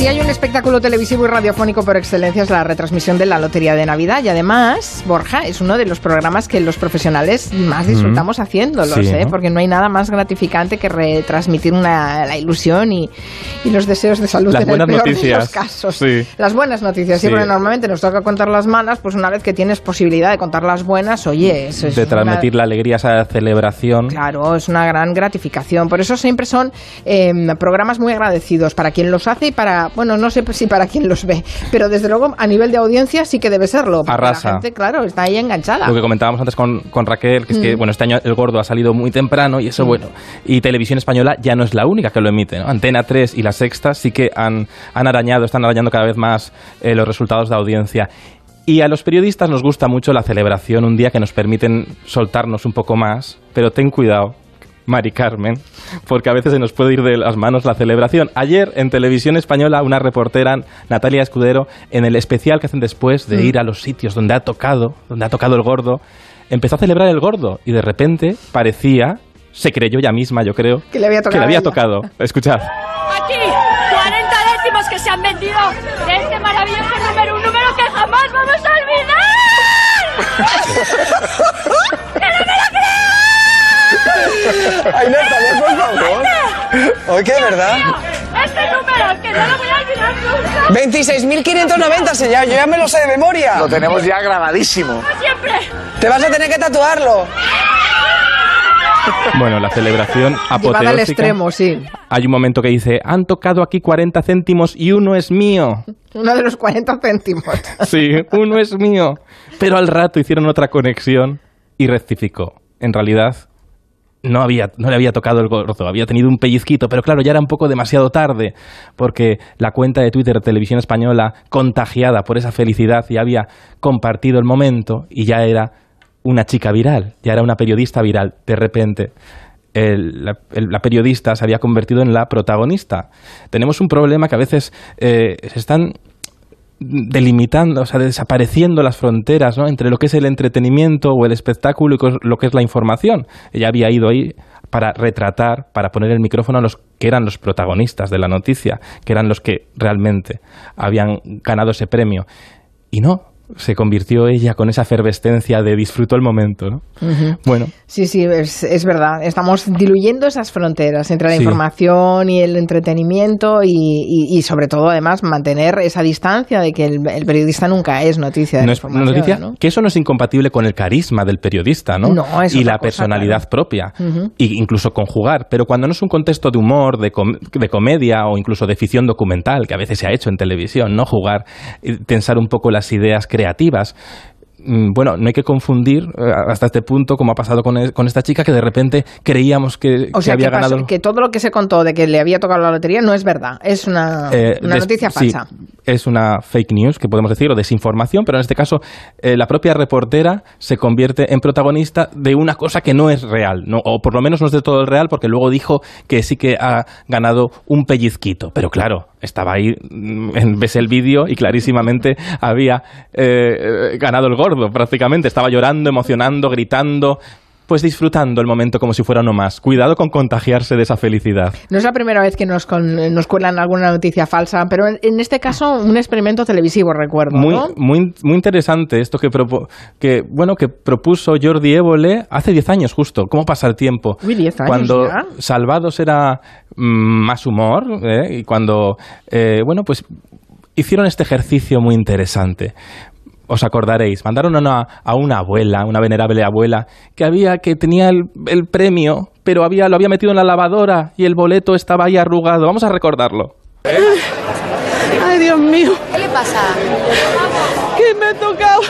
Si hay un espectáculo televisivo y radiofónico por excelencia es la retransmisión de la Lotería de Navidad y además, Borja, es uno de los programas que los profesionales más disfrutamos haciéndolos, Sí, ¿eh? ¿no? porque no hay nada más gratificante que retransmitir una, la ilusión y, y los deseos de salud Las en el buenas peor de noticias. los casos. Sí. Las buenas noticias, Sí. siempre normalmente nos toca contar las malas, pues una vez que tienes posibilidad de contar las buenas, oye, eso es de una- transmitir la alegría, esa celebración. Claro, es una gran gratificación. Por eso siempre son eh, programas muy agradecidos para quien los hace y para, bueno, no sé si para quien los ve, pero desde luego a nivel de audiencia sí que debe serlo. Arrasa. La gente, claro, está ahí enganchada. Lo que comentábamos antes con, con Raquel, que es Mm. que bueno, este año el gordo ha salido muy temprano y eso bueno. Y Televisión Española ya no es la única que lo emite. ¿no? Antena 3 y la Sexta sí que han, han arañado, están arañando cada vez más eh, los resultados de audiencia. Y a los periodistas nos gusta mucho la celebración, un día que nos permiten soltarnos un poco más, pero ten cuidado. Mari Carmen, porque a veces se nos puede ir de las manos la celebración. Ayer en televisión española una reportera, Natalia Escudero, en el especial que hacen después de ir a los sitios donde ha tocado, donde ha tocado el gordo, empezó a celebrar el gordo y de repente parecía, se creyó ella misma, yo creo, Que le había tocado que le había tocado. Escuchad. Aquí, 40 décimos que se han vendido de este maravilloso número, un número que jamás vamos a olvidar. Ay, Natalia, por favor. Oye, ¿qué verdad? Este número, que no lo voy a olvidar nunca. 26.590, señor. Yo ya me lo sé de memoria. Lo tenemos ya grabadísimo. Siempre. Te vas a tener que tatuarlo. Bueno, la celebración Llevada al apoteósica. extremo, sí. Hay un momento que dice, han tocado aquí 40 céntimos y uno es mío. Uno de los 40 céntimos. Sí, uno es mío. Pero al rato hicieron otra conexión y rectificó. En realidad, no, había, no le había tocado el gordo, había tenido un pellizquito, pero claro, ya era un poco demasiado tarde, porque la cuenta de Twitter de Televisión Española, contagiada por esa felicidad, ya había compartido el momento y ya era una chica viral, ya era una periodista viral. De repente, la periodista se había convertido en la protagonista. Tenemos un problema que a veces eh, se están delimitando, o sea, desapareciendo las fronteras ¿no? entre lo que es el entretenimiento o el espectáculo y lo que es la información. Ella había ido ahí para retratar, para poner el micrófono a los que eran los protagonistas de la noticia, que eran los que realmente habían ganado ese premio. Y no, se convirtió ella con esa efervescencia de disfruto el momento. ¿no? Bueno, Sí, sí, es, es verdad. Estamos diluyendo esas fronteras entre la Sí. información y el entretenimiento y, y- y sobre todo, además, mantener esa distancia de que el, el periodista nunca es noticia de no la es información, noticia ¿no? que eso no es incompatible con el carisma del periodista, ¿no? No, es y la cosa, personalidad claro. propia, Ujú. y incluso conjugar. Pero cuando no es un contexto de humor, de, com- de comedia o incluso de ficción documental, que a veces se ha hecho en televisión, no jugar, y tensar un poco las ideas creativas. Mm, Bueno, no hay que confundir eh, hasta este punto, como ha pasado con, e- con esta chica, que de repente creíamos que, O que sea, había que, pasó- ganado. que todo lo que se contó de que le había tocado la lotería no es verdad. Es una, Eh, una noticia sí, falsa. es una fake news, que podemos decir, o desinformación, pero en este caso eh, la propia reportera se convierte en protagonista de una cosa que no es real, ¿no? o por lo menos no es de todo el real, porque luego dijo que sí que ha ganado un pellizquito. Pero claro, estaba ahí, mm, ves el vídeo y clarísimamente había eh, eh, ganado el gordo, prácticamente. Estaba llorando, emocionando, gritando. Pues disfrutando el momento como si fuera uno más. Cuidado con contagiarse de esa felicidad. No es la primera vez que nos, con- nos cuelan alguna noticia falsa, pero en, en este caso un experimento televisivo, recuerdo. Muy, ¿no? muy, muy interesante esto que, propo- que, bueno, que propuso Jordi Évole hace 10 años justo. ¿Cómo pasa el tiempo? Uy, 10 años Cuando ya. Salvados era mm, más humor ¿eh? y cuando, eh, bueno, pues hicieron este ejercicio muy interesante. Os acordaréis, mandaron a una, a una abuela, una venerable abuela, que había, que tenía el, el premio, pero había, lo había metido en la lavadora y el boleto estaba ahí arrugado. Vamos a recordarlo. Ay, Dios mío, ¿Qué le pasa? que me ha tocado.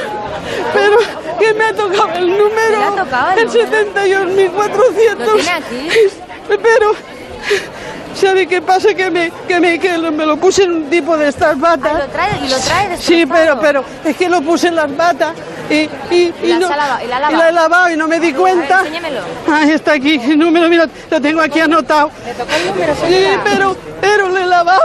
Pero que me ha tocado el número. ¿Le ha tocado el el número? 72.400. ¿Lo tiene aquí? Pero, ¿sabe qué pasa? Que me, que me, que lo- me lo puse en un tipo de estas Ah, batas. ¿lo trae, ¿Y lo trae Sí, pero, pero es que lo puse en las batas y, y, ¿Y lavado? ¿Y la has lavado? la he lavado y no me di cuenta. Enséñamelo. Ahí está aquí, el número, mira, lo tengo aquí anotado. ¿Le tocó el número, Sí, pero, pero le he lavado.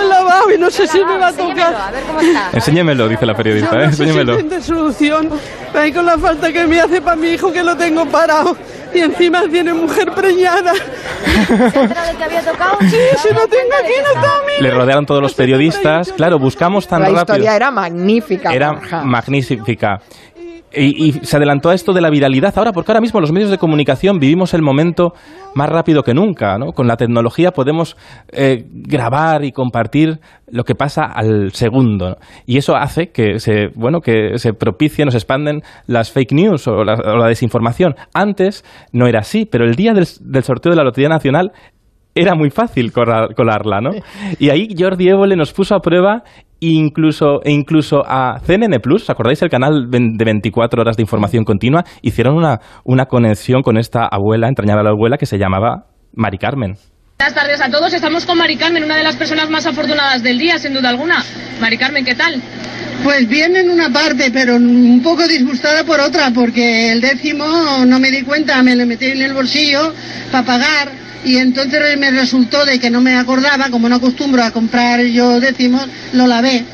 El lavabo y no sé si me va a tocar. A ver cómo está. Enséñemelo, dice la periodista, Yo ¿eh? no sé si enséñemelo. tendré solución. Ahí con la falta que me hace para mi hijo que lo tengo parado. Y encima tiene mujer preñada. ¿Se de que había tocado? Sí, si no tengo aquí, no está mi Le rodearon todos los periodistas. Claro, buscamos tan La rápido. historia era magnífica. Era Borja. magnífica. Y, y se adelantó a esto de la viralidad ahora, porque ahora mismo los medios de comunicación vivimos el momento más rápido que nunca. ¿no? Con la tecnología podemos eh, grabar y compartir lo que pasa al segundo. ¿no? Y eso hace que se, bueno, que se propicien o se expanden las fake news o la, o la desinformación. Antes no era así, pero el día del, del sorteo de la Lotería Nacional era muy fácil colar- colarla, ¿no? Y ahí Jordi Évole nos puso a prueba incluso, e incluso a CNN Plus, ¿os acordáis el canal de 24 horas de información continua? Hicieron una, una conexión con esta abuela, entrañable abuela, que se llamaba Mari Carmen. Buenas tardes a todos. Estamos con Mari Carmen, una de las personas más afortunadas del día, sin duda alguna. Mari Carmen, ¿qué tal? Pues bien en una parte, pero un poco disgustada por otra, porque el décimo no me di cuenta, me lo metí en el bolsillo para pagar y entonces me resultó de que no me acordaba, como no acostumbro a comprar yo décimos, lo lavé.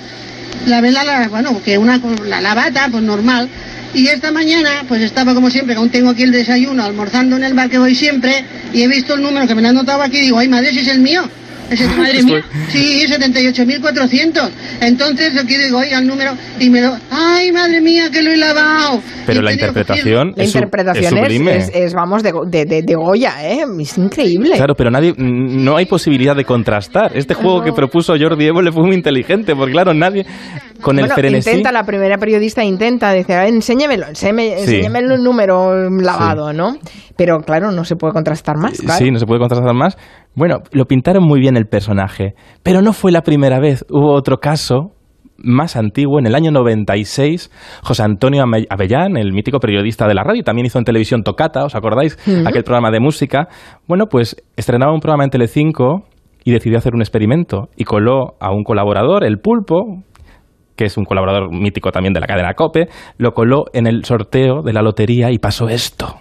Lavé la, la- bueno, que una la lavata, pues normal. Y esta mañana, pues estaba como siempre, aún tengo aquí el desayuno, almorzando en el bar que voy siempre, y he visto el número que me lo han notado aquí y digo, ay madre, si es el mío. Ese- Madre mía. Sí, 78.400. Entonces aquí digo, oiga, el número, y me lo... ¡Ay, madre mía, que lo he lavado! Pero la interpretación La interpretación es es, es- es, vamos, de, de, de- de Goya, ¿eh? Es increíble. Claro, pero nadie, no hay posibilidad de contrastar. Este juego que propuso Jordi Évole fue muy inteligente, porque claro, nadie con el bueno, frenesí... intenta, la primera periodista intenta, dice, "A ver, enséñemelo, enséñeme, Sí. enséñeme el número lavado, ¿no? Pero claro, no se puede contrastar más, claro. Sí, no se puede contrastar más. Bueno, lo pintaron muy bien el personaje, pero no fue la primera vez. Hubo otro caso más antiguo, en el año 96, José Antonio Avellán, el mítico periodista de la radio, también hizo en televisión Tocata, ¿os acordáis? Aquel programa de música. Bueno, pues estrenaba un programa en Telecinco y decidió hacer un experimento y coló a un colaborador, el Pulpo, que es un colaborador mítico también de la cadena COPE, lo coló en el sorteo de la lotería y pasó esto.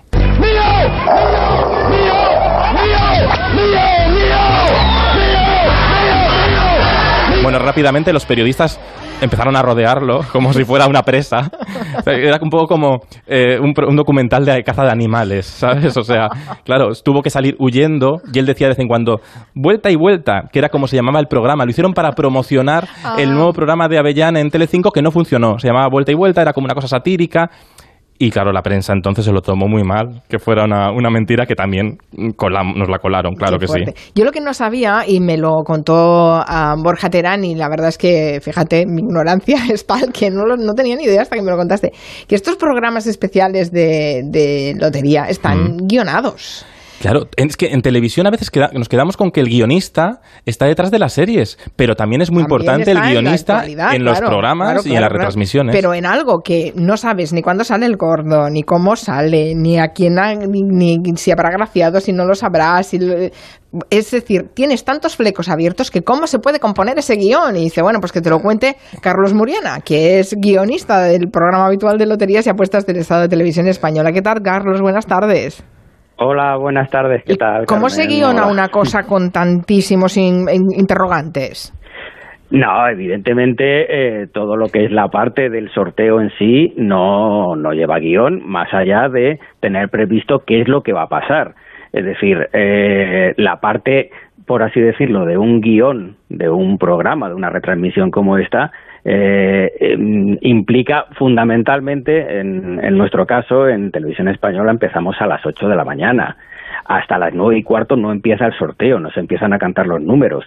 Bueno, rápidamente los periodistas empezaron a rodearlo como si fuera una presa. O sea, Era un poco como eh, un, documental de caza de animales, ¿sabes? O sea, claro, tuvo que salir huyendo y él decía de vez en cuando, vuelta y vuelta, que era como se llamaba el programa. Lo hicieron para promocionar el nuevo programa de Avellán en Telecinco que no funcionó. Se llamaba Vuelta y Vuelta, era como una cosa satírica. Y claro, la prensa entonces se lo tomó muy mal, que fuera una, una mentira que también colam- nos la colaron, claro Qué que sí. Yo lo que no sabía, y me lo contó a Borja Terán, y la verdad es que, fíjate, mi ignorancia es tal que no, lo- no tenía ni idea hasta que me lo contaste, que estos programas especiales de, de lotería están Mm. guionados. Claro, es que en televisión a veces queda- nos quedamos con que el guionista está detrás de las series, pero también es muy También importante el en guionista en los claro, programas claro, y en las retransmisiones. Pero en algo que no sabes ni cuándo sale el gordo, ni cómo sale, ni a quién ha- ni, ni si habrá graciado, si no lo sabrás. si lo- es decir, tienes tantos flecos abiertos que cómo se puede componer ese guion. Y dice, bueno, pues que te lo cuente Carlos Muriana, que es guionista del programa habitual de loterías y apuestas del Estado de Televisión Española. ¿Qué tal, Carlos? Buenas tardes. Hola, buenas tardes, ¿qué ¿Y tal? ¿Cómo se Carmen? guiona Hola. una cosa con tantísimos in- interrogantes? No, evidentemente eh, todo lo que es la parte del sorteo en sí no, no lleva guion, más allá de tener previsto qué es lo que va a pasar. Es decir, eh, la parte, por así decirlo, de un guion, de un programa, de una retransmisión como esta, eh, em, implica fundamentalmente, en, en nuestro caso, en televisión española empezamos a las 8 de la mañana. Hasta las nueve y cuarto no empieza el sorteo, no se empiezan a cantar los números.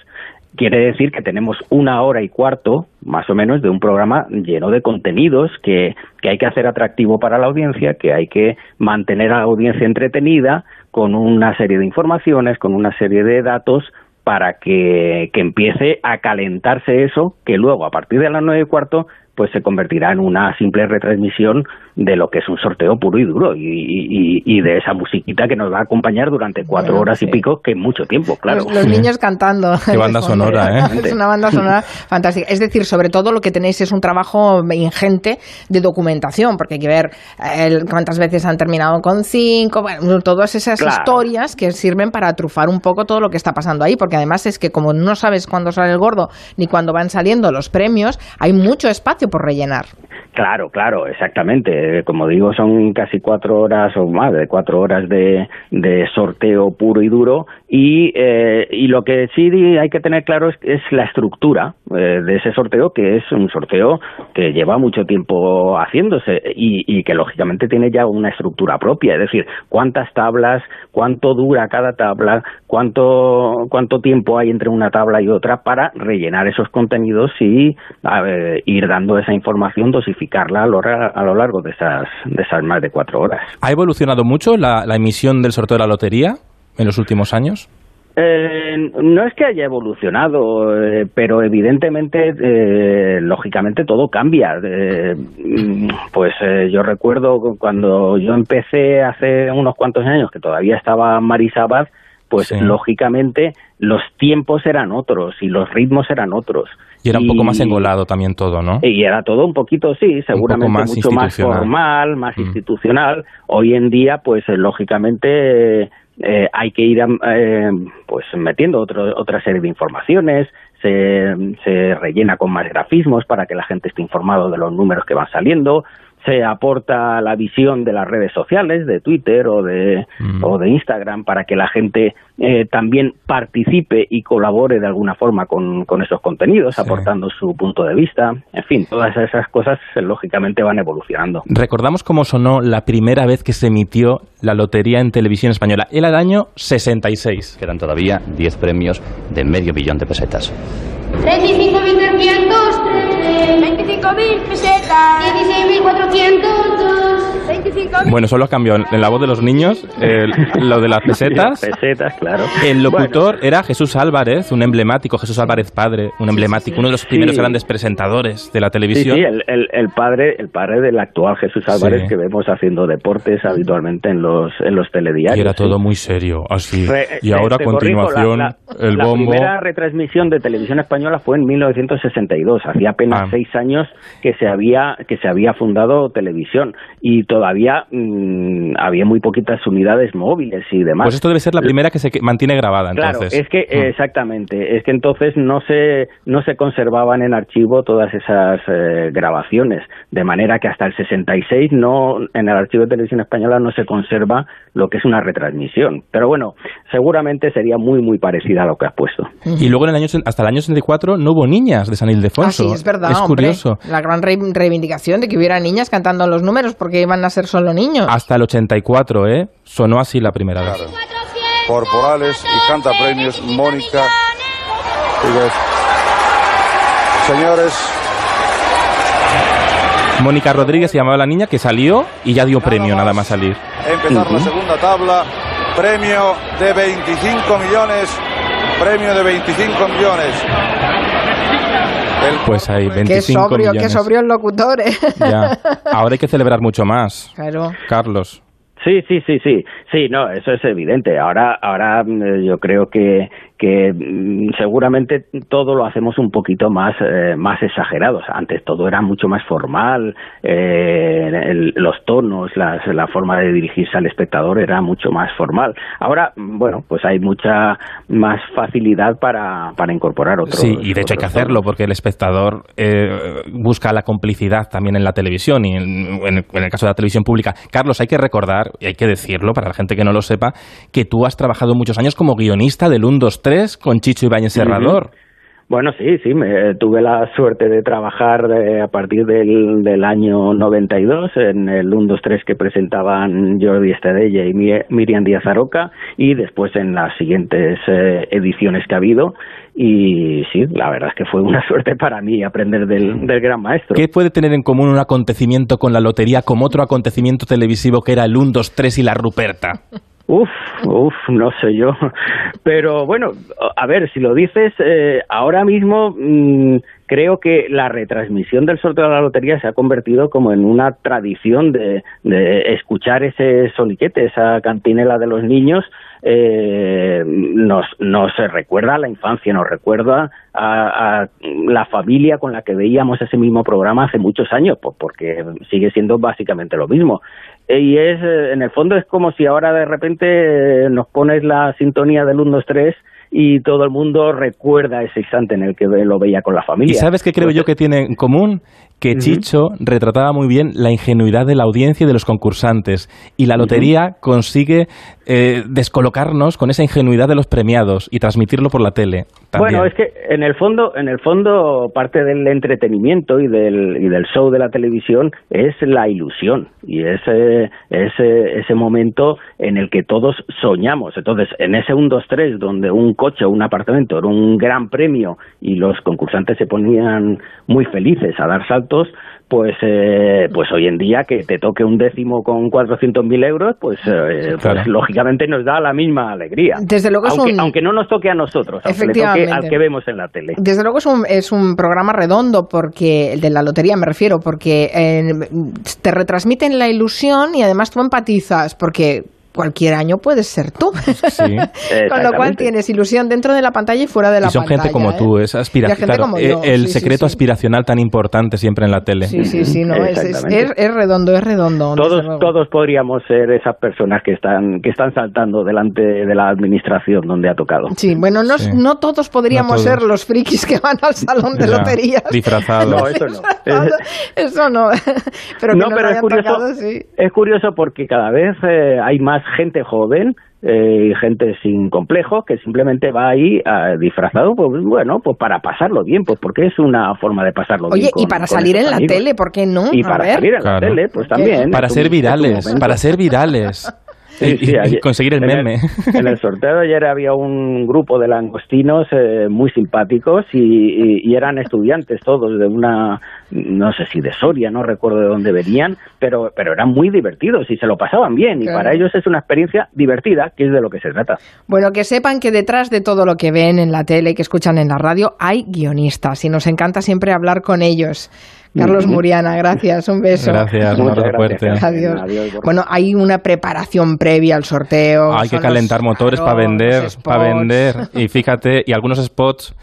Quiere decir que tenemos una hora y cuarto, más o menos, de un programa lleno de contenidos que, que hay que hacer atractivo para la audiencia, que hay que mantener a la audiencia entretenida con una serie de informaciones, con una serie de datos para que, que empiece a calentarse eso, que luego, a partir de las nueve y cuarto, pues se convertirá en una simple retransmisión de lo que es un sorteo puro y duro y, y- y de esa musiquita que nos va a acompañar durante cuatro Bueno, horas y pico, que es mucho tiempo, claro. Los, los niños cantando. Qué banda sonora, ¿eh? Es una banda sonora fantástica. Es decir, sobre todo lo que tenéis es un trabajo ingente de documentación, porque hay que ver eh, el- cuántas veces han terminado con cinco, bueno, todas esas Claro. historias que sirven para trufar un poco todo lo que está pasando ahí, porque además es que como no sabes cuándo sale el gordo ni cuándo van saliendo los premios, hay mucho espacio por rellenar. Claro, claro, exactamente. Como digo, son casi cuatro horas o más de cuatro horas de, sorteo puro y duro. Y, eh, y lo que sí hay que tener claro es, es la estructura eh, de ese sorteo, que es un sorteo que lleva mucho tiempo haciéndose y, que lógicamente tiene ya una estructura propia. Es decir, cuántas tablas, cuánto dura cada tabla, cuánto, cuánto tiempo hay entre una tabla y otra para rellenar esos contenidos y ir dando esa información, dosificarla a lo, a lo largo de esas, de esas más de cuatro horas. ¿Ha evolucionado mucho la, la emisión del sorteo de la lotería en los últimos años? Eh, no es que haya evolucionado, eh, pero evidentemente, eh, lógicamente todo cambia. Eh, mm, pues eh, yo recuerdo cuando yo empecé hace unos cuantos años, que todavía estaba Marisabad, pues Sí. lógicamente los tiempos eran otros y los ritmos eran otros. Y era un poco más engolado también todo, ¿no? Y era todo un poquito, sí, seguramente más mucho más formal, más Mm. institucional. Hoy en día, pues eh, lógicamente eh, hay que ir eh, pues metiendo otro- otra serie de informaciones, se, se rellena con más grafismos para que la gente esté informado de los números que van saliendo, se aporta la visión de las redes sociales, de Twitter o de, Mm. o de Instagram, para que la gente eh, también participe y colabore de alguna forma con, con esos contenidos, Sí. aportando su punto de vista. En fin, todas esas cosas eh, lógicamente van evolucionando. Recordamos cómo sonó la primera vez que se emitió la lotería en televisión española. Era el año 66. Quedan todavía 10 premios de medio billón de pesetas. 35.300, 25.000 pesetas, 16.400, 25.000. Bueno, solo ha cambiado en la voz de los niños el- lo de las pesetas. Pesetas, claro. El locutor era Jesús Álvarez, un emblemático, Jesús Álvarez padre, un emblemático, uno de los primeros Sí. grandes presentadores de la Sí, televisión. sí, el, el, el padre, el padre del actual Jesús Álvarez Sí. que vemos haciendo deportes habitualmente en los en los telediarios. y era sí. todo muy serio, así. Re- y te- ahora a te corrijo, continuación la- la- el la bombo. primera retransmisión de televisión española fue en 1962. Hacía apenas Ah. seis años que se había que se había fundado televisión y todavía mm, había muy poquitas unidades móviles y demás. Pues esto debe ser la primera que se mantiene grabada, Claro, es que Mm. exactamente, es que entonces no se no se conservaban en archivo todas esas eh, grabaciones, de manera que hasta el 66 no en el archivo de televisión española no se conserva lo que es una retransmisión. Pero bueno, seguramente sería muy muy parecida a lo que has puesto. Y luego en el año, hasta el año 64 no hubo niñas de San Ildefonso. Ah, sí, es verdad, Es hombre. curioso. La gran re- reivindicación de que hubiera niñas cantando los números porque iban a ser solo niños. Hasta el 84, ¿eh? Sonó así la primera vez. Corporales y canta premios Mónica. Señores, Mónica Rodríguez se llamaba la niña que salió y ya dio premio nada más salir. empezar la segunda tabla. Premio de 25 millones. Premio de 25 millones. Pues hay qué 25 sobrio, millones. qué sobrio el locutor, ¿eh? Ya. Ahora hay que celebrar mucho más. Claro. Carlos. Sí, sí, sí, sí, sí, no, eso es evidente. Ahora, ahora mm, yo creo que, que mm, seguramente todo lo hacemos un poquito más, eh, más exagerados. Antes todo era mucho más formal, eh, el- los tonos, las- la forma de dirigirse al espectador era mucho más formal. Ahora, bueno, pues hay mucha más facilidad para, para incorporar otros. Sí, y de hecho hay que hacerlo porque el espectador eh, busca la complicidad también en la televisión y en, en- en el caso de la televisión pública. Carlos, hay que recordar, y hay que decirlo para la gente que no lo sepa, que tú has trabajado muchos años como guionista del 1, 2, 3 con Chicho Ibáñez Serrador. Bueno, sí, sí, me, tuve la suerte de trabajar eh, a partir del, del año 92 en el 1, 2, 3 que presentaban Jordi Estadella y Mi- Miriam Díaz Aroca y después en las siguientes eh, ediciones que ha habido y sí, la verdad es que fue una suerte para mí aprender del, del gran maestro. ¿Qué puede tener en común un acontecimiento con la lotería como otro acontecimiento televisivo que era el 1, 2, 3 y la Ruperta? Uf, uf, no sé yo. Pero bueno, a ver, si lo dices, eh, ahora mismo mm, creo que la retransmisión del sorteo de la lotería se ha convertido como en una tradición de, de escuchar ese soniquete, esa cantinela de los niños, eh, nos, nos recuerda a la infancia, nos recuerda a, la familia con la que veíamos ese mismo programa hace muchos años, pues porque sigue siendo básicamente lo mismo. Eh, Y es, eh, en el fondo, es como si ahora de repente nos pones la sintonía del 1, 2, 3 y todo el mundo recuerda ese instante en el que lo veía con la familia. ¿Y sabes qué creo yo que tiene en común? Que Chicho retrataba muy bien la ingenuidad de la audiencia y de los concursantes. Y la lotería consigue eh, descolocarnos con esa ingenuidad de los premiados y transmitirlo por la tele. Bueno, es que en el fondo, en el fondo, parte del entretenimiento y del, y del show de la televisión es la ilusión y ese, ese, ese momento en el que todos soñamos. Entonces, en ese 1, 2, 3, donde un coche o un apartamento era un gran premio y los concursantes se ponían muy felices a dar saltos, pues, eh, pues hoy en día que te toque un décimo con 400.000 euros, pues, eh, pues lógicamente nos da la misma alegría. Desde luego es aunque, un- aunque no nos toque a nosotros, aunque le toque al que vemos en la tele. Desde luego es un, es un programa redondo, porque el de la lotería me refiero, porque eh, te retransmiten la ilusión y además tú empatizas, porque cualquier año puedes ser tú. Sí. Con lo cual tienes ilusión dentro de la pantalla y fuera de la Y son pantalla. gente como ¿eh? tú, es como yo, el sí, secreto sí. aspiracional tan importante siempre en la tele. Sí, sí, sí, no, es, es, Exactamente. es- es redondo, es redondo. Todos, todos podríamos ser esas personas que están, que están saltando delante de la administración donde ha tocado. Sí, bueno, no, Sí. no todos podríamos No todos. ser los frikis que van al salón de Ya, loterías. disfrazados. No, eso no. Eso no. Pero que no, nos pero es curioso, tocado, sí. es curioso porque cada vez eh, hay más gente joven eh, y gente sin complejo que simplemente va ahí ah, disfrazado, pues bueno, pues para pasarlo bien, pues porque es una forma de pasarlo Oye, bien. y con- para con salir en esos la amigos. tele, ¿por qué no? Y A para ver. salir en Claro. la tele, pues también. Para ser un- virales, para ser virales. Sí, y, sí, y ayer- conseguir el en meme. en el sorteo de ayer había un grupo de langostinos eh, muy simpáticos y, y- y eran estudiantes todos de una, no sé si de Soria, no recuerdo de dónde venían, pero, pero eran muy divertidos y se lo pasaban bien y para ellos es una experiencia divertida, que es de lo que se trata. Bueno, que sepan que detrás de todo lo que ven en la tele y que escuchan en la radio hay guionistas y nos encanta siempre hablar con ellos. Carlos. Muriana, gracias, un beso. Gracias, un Muchas abrazo gracias. fuerte. Adiós. Adiós, Bueno, hay una preparación previa al sorteo. Hay que calentar motores para vender, para vender. Y fíjate, y algunos spots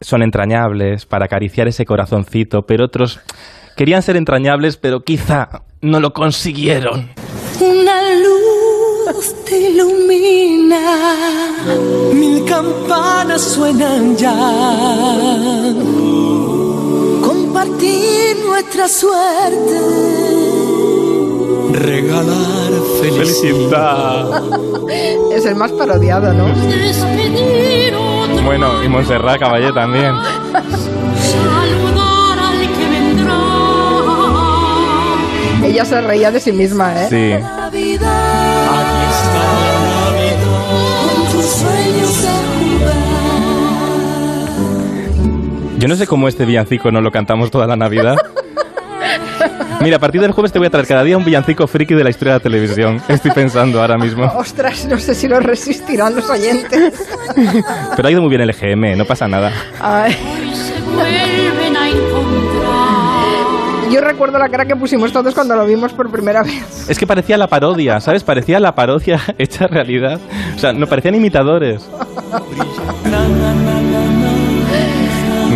son entrañables para acariciar ese corazoncito, pero otros querían ser entrañables, pero quizá no lo consiguieron. Una luz te ilumina, mil campanas suenan ya. Compartir nuestra suerte, regalar felicidad. Es el más parodiado, ¿no? Bueno, y Montserrat Caballé también. saludar al que vendrá. Ella se reía de sí misma, ¿eh? Sí. Yo no sé cómo este villancico no lo cantamos toda la Navidad. Mira, a partir del jueves te voy a traer cada día un villancico friki de la historia de la televisión. Estoy pensando ahora mismo. Ostras, no sé si lo resistirán los oyentes. Pero ha ido muy bien el EGM, no pasa nada. Ay, Hoy se vuelven a encontrar. yo recuerdo la cara que pusimos todos cuando lo vimos por primera vez. Es que parecía la parodia, ¿sabes? Parecía la parodia hecha realidad. O sea, no parecían imitadores.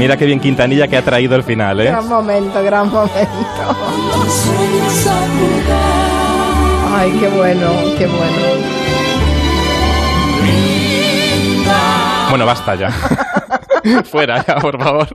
Mira qué bien Quintanilla que ha traído el final, ¿eh? Gran momento, gran momento. Ay, qué bueno, qué bueno. Bueno, basta ya. Fuera ya, por favor.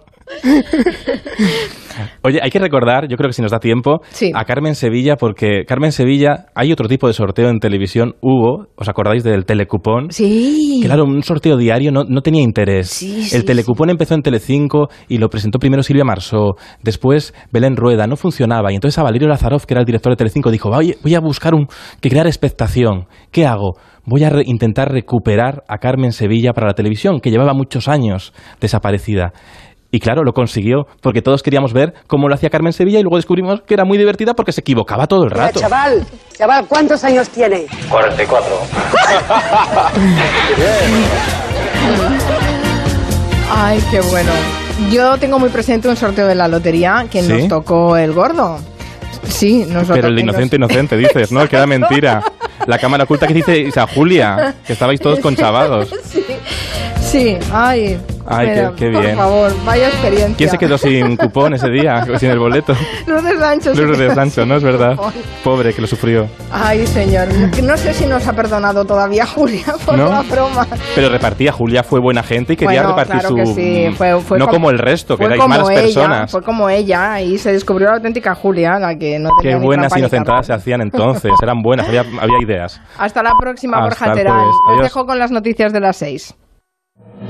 Oye, hay que recordar, yo creo que si nos da tiempo, Sí. a Carmen Sevilla, porque Carmen Sevilla, hay otro tipo de sorteo en televisión, hubo, ¿os acordáis del telecupón? Sí. Claro, un sorteo diario no, no tenía interés. Sí, sí, el telecupón empezó en Telecinco y lo presentó primero Silvia Marsó, después Belén Rueda, no funcionaba. Y entonces a Valerio Lazaroff, que era el director de Telecinco, dijo, "Oye, voy a buscar un que crear expectación. ¿Qué hago? Voy a re- intentar recuperar a Carmen Sevilla para la televisión, que llevaba muchos años desaparecida. Y claro, lo consiguió, porque todos queríamos ver cómo lo hacía Carmen Sevilla y luego descubrimos que era muy divertida porque se equivocaba todo el rato. Chaval, chaval, ¿cuántos años tiene? 44. Ay, qué bueno. Yo tengo muy presente un sorteo de la lotería que ¿Sí? nos tocó el gordo. Sí, nos Pero el inocente, inocente, dices, ¿no? Que era mentira. La cámara oculta que dice Isa Julia, que estabais todos conchavados. Sí, sí, ay. Ay, qué- qué Por bien. favor, vaya experiencia. ¿Quién se quedó sin cupón ese día? Sin el boleto. Lourdes Sancho. se Lourdes sin ¿no? Es verdad. cupón. Pobre, que lo sufrió. Ay, señor. No, sé si nos ha perdonado todavía Julia por ¿No? la broma. Pero repartía, Julia fue buena gente y quería Bueno, repartir claro su... que sí, fue- fue no como- como el resto, que erais malas ella, personas. Fue como ella y se descubrió la auténtica Julia, la que no tenía Qué buenas ni inocentadas se hacían entonces, eran buenas, había, había ideas. Hasta la próxima, Hasta Borja Terán. Os dejo con las noticias de las seis.